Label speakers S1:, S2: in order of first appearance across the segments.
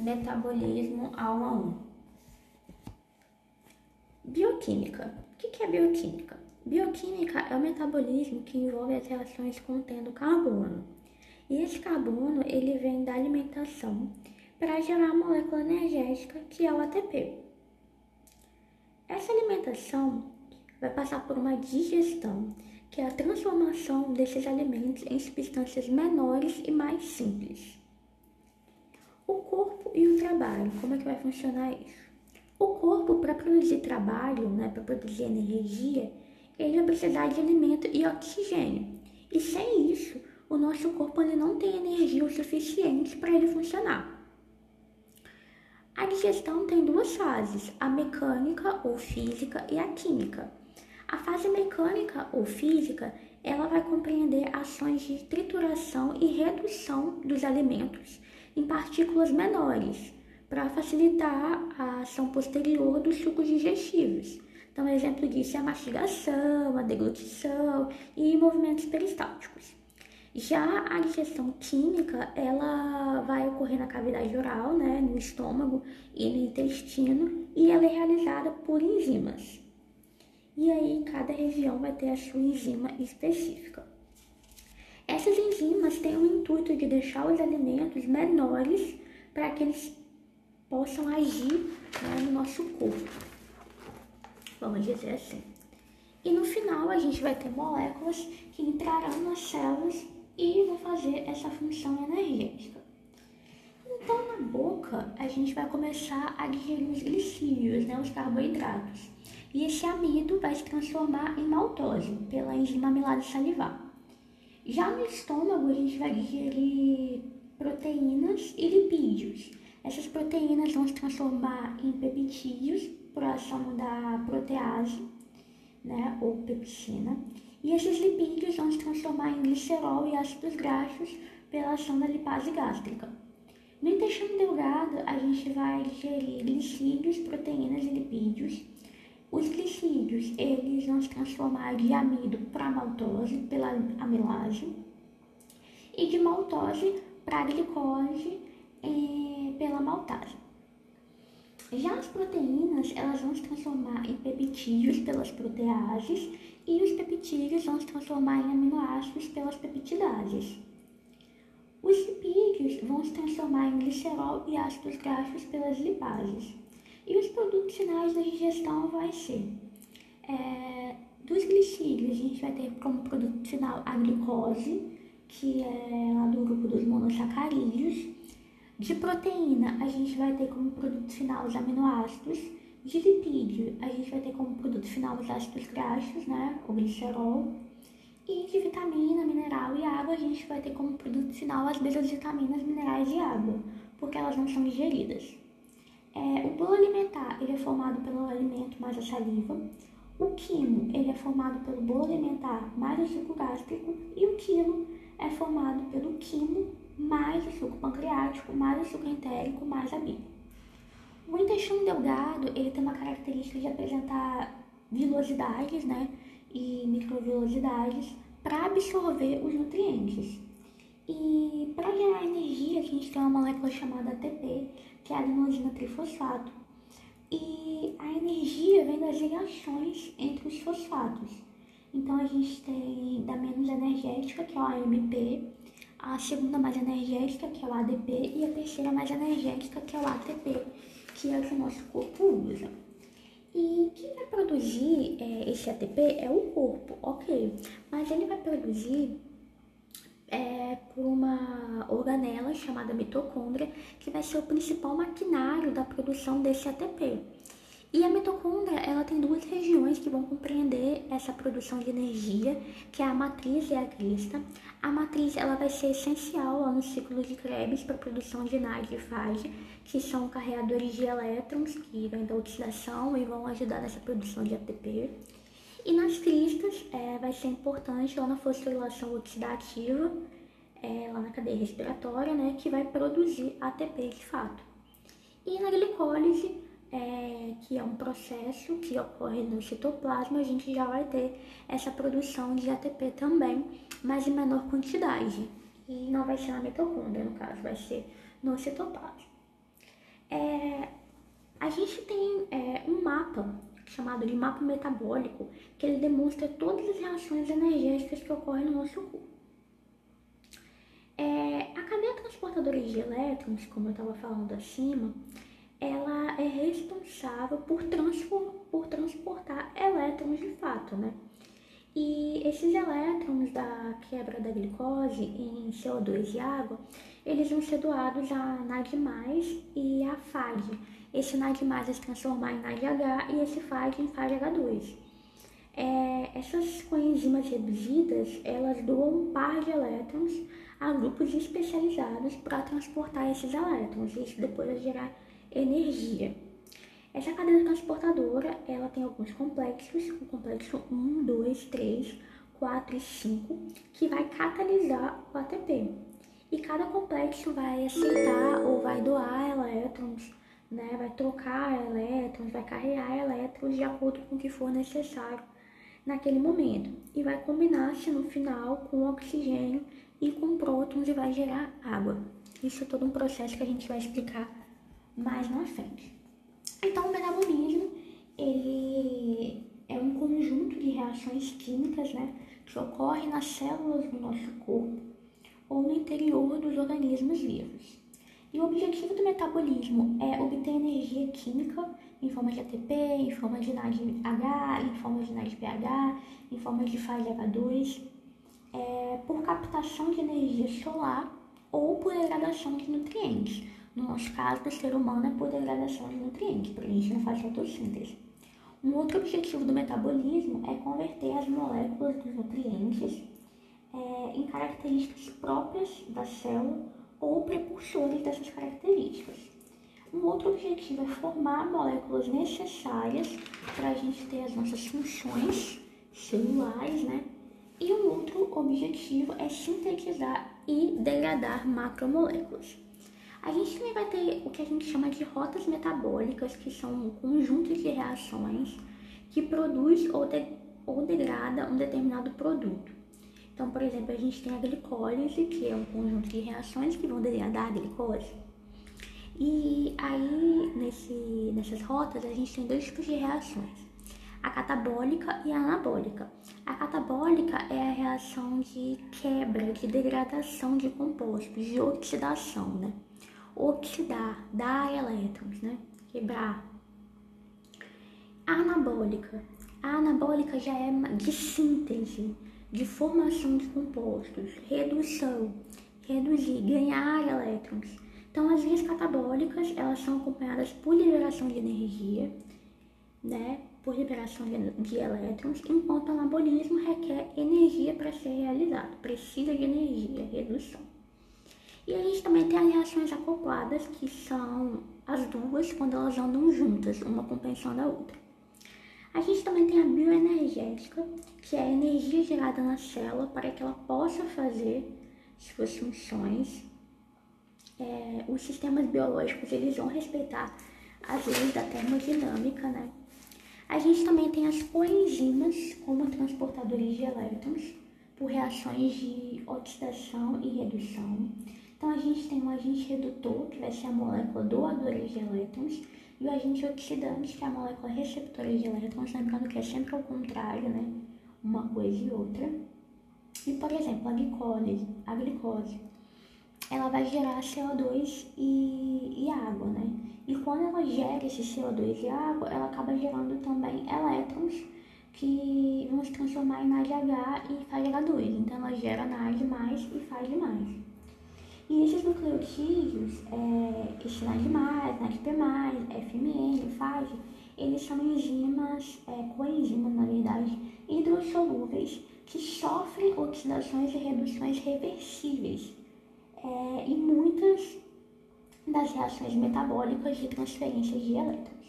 S1: metabolismo a um a um. Bioquímica. O que é bioquímica? Bioquímica é o metabolismo que envolve as reações contendo carbono. E esse carbono ele vem da alimentação para gerar a molécula energética que é o ATP. Essa alimentação vai passar por uma digestão, que é a transformação desses alimentos em substâncias menores e mais simples. O corpo e o trabalho, como é que vai funcionar isso? O corpo, para produzir trabalho, né, para produzir energia, ele vai precisar de alimento e oxigênio. E sem isso, o nosso corpo ele não tem energia o suficiente para ele funcionar. A digestão tem duas fases, a mecânica ou física e a química. A fase mecânica ou física, ela vai compreender ações de trituração e redução dos alimentos em partículas menores, para facilitar a ação posterior dos sucos digestivos. Então, exemplo disso é a mastigação, a deglutição e movimentos peristálticos. Já a digestão química, ela vai ocorrer na cavidade oral, né, no estômago e no intestino, e ela é realizada por enzimas. E aí, cada região vai ter a sua enzima específica. Essas enzimas têm o intuito de deixar os alimentos menores para que eles possam agir né, no nosso corpo. Vamos dizer assim. E no final, a gente vai ter moléculas que entrarão nas células e vou fazer essa função energética. Então, na boca, a gente vai começar a digerir os glicídios, né, os carboidratos. E esse amido vai se transformar em maltose pela enzima amilase salivar. Já no estômago, a gente vai digerir proteínas e lipídios. Essas proteínas vão se transformar em peptídeos por ação da protease, né, ou pepsina. E esses lipídios vão se transformar em glicerol e ácidos graxos pela ação da lipase gástrica. No intestino delgado, a gente vai digerir glicídios, proteínas e lipídios. Os glicídios, eles vão se transformar de amido para maltose pela amilase e de maltose para glicose eh, pela maltase. Já as proteínas, elas vão se transformar em peptídeos pelas proteases e os peptídeos vão se transformar em aminoácidos pelas peptidases. Os lipídios vão se transformar em glicerol e ácidos graxos pelas lipases. E os produtos finais da digestão vai ser é, dos glicídios, a gente vai ter como produto final a glicose, que é lá do grupo dos monossacarídeos. De proteína, a gente vai ter como produto final os aminoácidos. De lipídio, a gente vai ter como produto final os ácidos graxos, né, o glicerol. E de vitamina, mineral e água, a gente vai ter como produto final as mesmas vitaminas, minerais e água, porque elas não são digeridas. É, o bolo alimentar ele é formado pelo alimento mais a saliva. O quimo ele é formado pelo bolo alimentar mais o suco gástrico. E o quilo é formado pelo quimo mais o suco pancreático, mais o suco entérico, mais a bile. O intestino delgado, ele tem uma característica de apresentar vilosidades, né, e microvilosidades para absorver os nutrientes. E para gerar energia, a gente tem uma molécula chamada ATP, que é adenosina trifosfato. E a energia vem das ligações entre os fosfatos. Então a gente tem da menos energética, que é o AMP, a segunda mais energética, que é o ADP, e a terceira mais energética, que é o ATP, que é o que o nosso corpo usa. E quem vai produzir é, esse ATP é o corpo, ok. Mas ele vai produzir é, por uma organela chamada mitocôndria, que vai ser o principal maquinário da produção desse ATP. E a mitocôndria, ela tem duas regiões que vão compreender essa produção de energia, que é a matriz e a crista. A matriz, ela vai ser essencial no ciclo de Krebs para a produção de NAD e FAG, que são carreadores de elétrons que vêm da oxidação e vão ajudar nessa produção de ATP. E nas cristas, é, vai ser importante lá na fosforilação oxidativa, é, lá na cadeia respiratória, né, que vai produzir ATP de fato. E na glicólise, é, que é um processo que ocorre no citoplasma, a gente já vai ter essa produção de ATP também, mas em menor quantidade. E não vai ser na mitocôndria, no caso, vai ser no citoplasma. É, a gente tem é, um mapa chamado de mapa metabólico, que ele demonstra todas as reações energéticas que ocorrem no nosso corpo. É, a cadeia transportadora de elétrons, como eu estava falando acima, ela é responsável por, por transportar elétrons de fato, né? E esses elétrons da quebra da glicose em CO2 e água, eles vão ser doados a NAD+, e a FAD. Esse NAD+, se transformar em NADH e esse FAD em FADH2. É, essas coenzimas reduzidas, elas doam um par de elétrons a grupos especializados para transportar esses elétrons. Isso depois vai gerar energia. Essa cadeia transportadora, ela tem alguns complexos, o complexo 1, 2, 3, 4 e 5, que vai catalisar o ATP. E cada complexo vai aceitar ou vai doar elétrons, né? vai trocar elétrons, vai carregar elétrons de acordo com o que for necessário naquele momento. E vai combinar-se no final com oxigênio e com prótons e vai gerar água. Isso é todo um processo que a gente vai explicar mais na frente. Então, o metabolismo, ele é um conjunto de reações químicas, né, que ocorre nas células do nosso corpo ou no interior dos organismos vivos. E o objetivo do metabolismo é obter energia química em forma de ATP, em forma de NADH, em forma de NADPH, em forma de FASH2, é, por captação de energia solar ou por degradação de nutrientes. No nosso caso, do ser humano é por degradação de nutrientes, porque a gente não faz fotossíntese. Um outro objetivo do metabolismo é converter as moléculas dos nutrientes é, em características próprias da célula ou precursores dessas características. Um outro objetivo é formar moléculas necessárias para a gente ter as nossas funções celulares, né? E um outro objetivo é sintetizar e degradar macromoléculas. A gente também vai ter o que a gente chama de rotas metabólicas, que são um conjunto de reações que produz ou, de, ou degrada um determinado produto. Então, por exemplo, a gente tem a glicólise, que é um conjunto de reações que vão degradar a glicose. E aí, nesse, nessas rotas, a gente tem dois tipos de reações a catabólica e a anabólica. A catabólica é a reação de quebra, de degradação de compostos, de oxidação, né? Oxidar, dar elétrons, né? Quebrar. A anabólica. A anabólica já é de síntese, de formação de compostos, redução, reduzir, ganhar elétrons. Então, as vias catabólicas, elas são acompanhadas por liberação de energia, né? por liberação de elétrons, enquanto o anabolismo requer energia para ser realizado, precisa de energia, redução. E a gente também tem as reações acopladas, que são as duas quando elas andam juntas, uma compensando a outra. A gente também tem a bioenergética, que é a energia gerada na célula para que ela possa fazer suas funções. É, os sistemas biológicos eles vão respeitar as leis da termodinâmica, né? A gente também tem as coenzimas como transportadores de elétrons por reações de oxidação e redução. Então a gente tem um agente redutor, que vai ser a molécula doadora de elétrons, e o agente oxidante, que é a molécula receptora de elétrons, lembrando que é sempre ao contrário, né? Uma coisa e outra. E, por exemplo, a glicose, a glicose ela vai gerar CO2 e, e água, né? E quando ela gera esse CO2 e água, ela acaba gerando também elétrons que vão se transformar em NADH e FADH2. Então ela gera NAD mais e FAD mais. E esses nucleotídeos, é, NAD+, NADP+, FMN, FAD, eles são enzimas, é, coenzimas na verdade, hidrossolúveis que sofrem oxidações e reduções reversíveis é, e muitas das reações metabólicas de transferência de elétrons.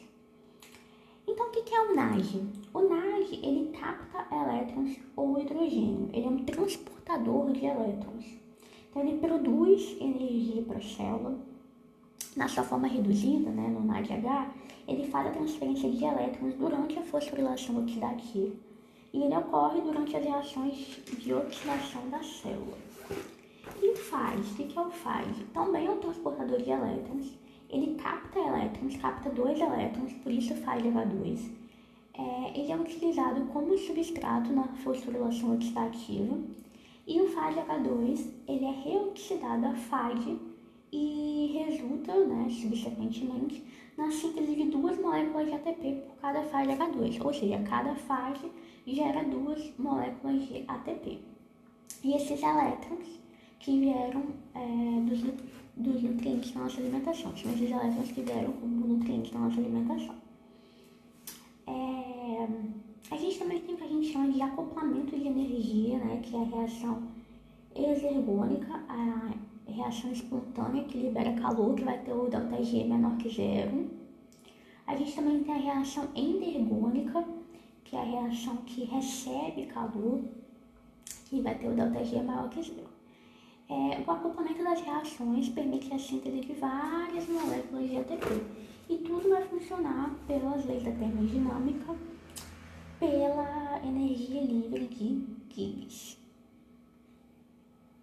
S1: Então, o que é o NAD? O NAD ele capta elétrons ou hidrogênio, ele é um transportador de elétrons. Então, ele produz energia para a célula. Na sua forma reduzida, né, no NADH, ele faz a transferência de elétrons durante a fosforilação oxidativa e ele ocorre durante as reações de oxidação da célula. E o FAD, o que é o FAD? Também é um transportador de elétrons. ele capta elétrons, capta dois elétrons, por isso faz H2. É, ele é utilizado como substrato na fosforilação oxidativa e o FAD-H2 ele é reoxidado a FAD e resulta, né, subsequentemente, na síntese de duas moléculas de ATP por cada FAD-H2, ou seja, cada fase gera duas moléculas de ATP. E esses elétrons que vieram é, dos, dos nutrientes da nossa alimentação, são esses elétrons que vieram como nutrientes da nossa alimentação. Também tem o que a gente chama de acoplamento de energia, né, que é a reação exergônica, a reação espontânea que libera calor, que vai ter o ΔG menor que zero. A gente também tem a reação endergônica, que é a reação que recebe calor, que vai ter o ΔG maior que zero. É, o acoplamento das reações permite a síntese de várias moléculas de ATP. E tudo vai funcionar pelas leis da termodinâmica, pela energia livre de Gibbs.